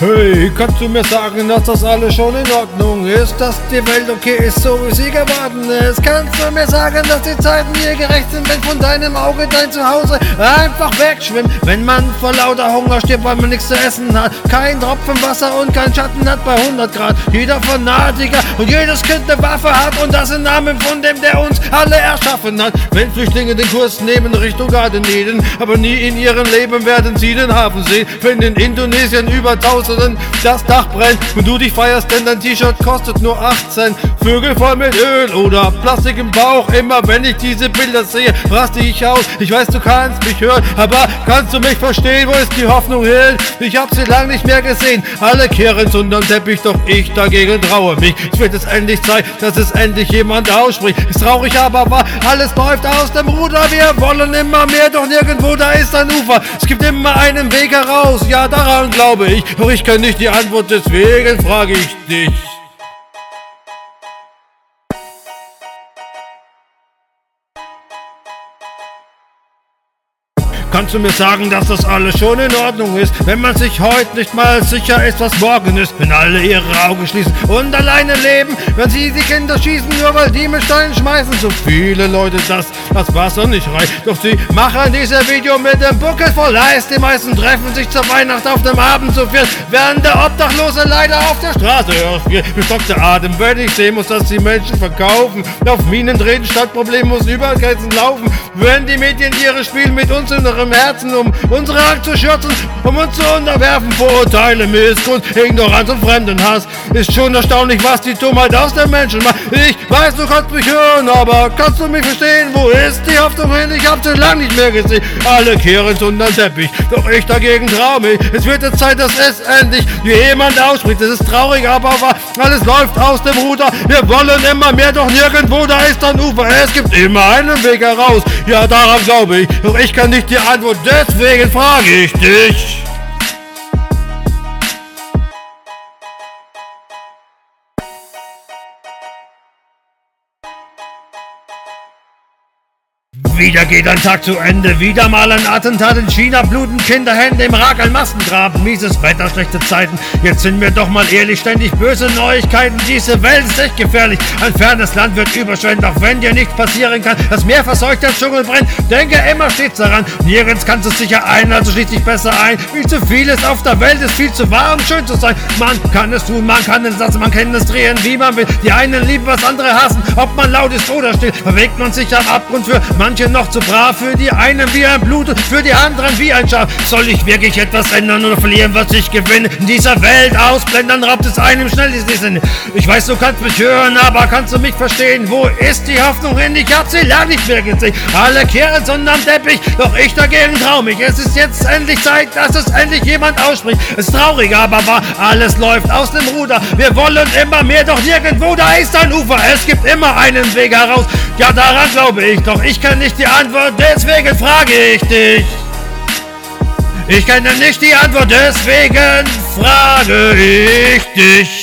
Hey, kannst du mir sagen, dass das alles schon in Ordnung ist? Dass die Welt okay ist, so wie sie geworden ist? Kannst du mir sagen, dass die Zeiten hier gerecht sind, wenn von deinem Auge dein Zuhause einfach wegschwimmt? Wenn man vor lauter Hunger stirbt, weil man nichts zu essen hat, kein Tropfen Wasser und kein Schatten hat bei 100 Grad. Jeder Fanatiker und jedes Kind eine Waffe hat und das im Namen von dem, der uns alle erschaffen hat. Wenn Flüchtlinge den Kurs nehmen Richtung Garden Eden, aber nie in ihrem Leben werden sie den Hafen sehen. Wenn in Indonesien über 1000 Tausenden das Dach brennt und du dich feierst, denn dein T-Shirt kostet nur 18. Vögel voll mit Öl oder Plastik im Bauch. Immer wenn ich diese Bilder sehe, raste ich aus. Ich weiß, du kannst mich hören, aber kannst du mich verstehen? Wo ist die Hoffnung hin? Ich hab sie lang nicht mehr gesehen. Alle kehren unterm Teppich, doch ich dagegen traue mich. Es wird es endlich Zeit, dass es endlich jemand ausspricht. Ist traurig, aber wahr. Alles läuft aus dem Ruder. Wir wollen immer mehr, doch nirgendwo da ist ein Ufer. Es gibt immer einen Weg heraus. Ja, daran glaube ich. Doch ich ich kenne nicht die Antwort, deswegen frage ich dich. Kannst du mir sagen, dass das alles schon in Ordnung ist, wenn man sich heute nicht mal sicher ist, was morgen ist, wenn alle ihre Augen schließen und alleine leben, wenn sie die Kinder schießen, nur weil die mit Steinen schmeißen, so viele Leute, dass das Wasser nicht reicht. Doch sie machen dieses Video mit dem Buckel voll Eis. Die meisten treffen sich zur Weihnacht auf dem Abend zu viel, während der Obdachlose leider auf der Straße hört. Bestockter Atem, wenn ich sehen muss, dass die Menschen verkaufen, auf Minen treten statt Problem muss über Grenzen laufen, wenn die Medien ihre Spiel mit uns in der unserem Herzen, um unsere Angst zu schützen, um uns zu unterwerfen. Vorurteile, Missgunst, Ignoranz und Fremdenhass. Ist schon erstaunlich, was die Dummheit aus den Menschen macht. Ich weiß, du kannst mich hören, aber kannst du mich verstehen? Wo ist die Hoffnung hin? Ich hab sie lang nicht mehr gesehen. Alle kehren unter den Teppich, doch ich dagegen trau mich. Es wird jetzt Zeit, dass es endlich jemand ausspricht. Es ist traurig, aber wahr. Alles läuft aus dem Ruder. Wir wollen immer mehr, doch nirgendwo da ist ein Ufer. Es gibt immer einen Weg heraus. Ja, daran glaube ich. Doch ich kann nicht die Antwort, deswegen frage ich dich. Wieder geht ein Tag zu Ende, wieder mal ein Attentat in China, bluten Kinderhände im Irak, ein Massengraben, mieses Wetter, schlechte Zeiten. Jetzt sind wir doch mal ehrlich, ständig böse Neuigkeiten. Diese Welt ist echt gefährlich. Ein fernes Land wird überschwemmt, auch wenn dir nichts passieren kann. Das Meer verseucht, der Dschungel brennt. Denke immer stets daran, nirgends kannst du sicher ein, also schließ dich besser ein. Viel zu vieles auf der Welt ist viel zu wahr, um schön zu sein. Man kann es tun, man kann es lassen, man kann es drehen, wie man will. Die einen lieben, was andere hassen. Ob man laut ist oder still, bewegt man sich am Abgrund für manche noch zu brav, für die einen wie ein Blut, für die anderen wie ein Schaf. Soll ich wirklich etwas ändern oder verlieren, was ich gewinne? In dieser Welt ausblenden, raubt es einem schnell die Sinn. Ich weiß, du kannst mich hören, aber kannst du mich verstehen? Wo ist die Hoffnung hin? Ich hab sie lang nicht mehr gesehen. Alle kehren sondern Teppich, doch ich dagegen trau mich. Es ist jetzt endlich Zeit, dass es endlich jemand ausspricht. Es ist traurig, aber wahr, alles läuft aus dem Ruder. Wir wollen immer mehr, doch nirgendwo da ist ein Ufer. Es gibt immer einen Weg heraus. Ja, daran glaube ich, doch ich kann nicht die Antwort, deswegen frage ich dich. Ich kenne nicht die Antwort, deswegen frage ich dich.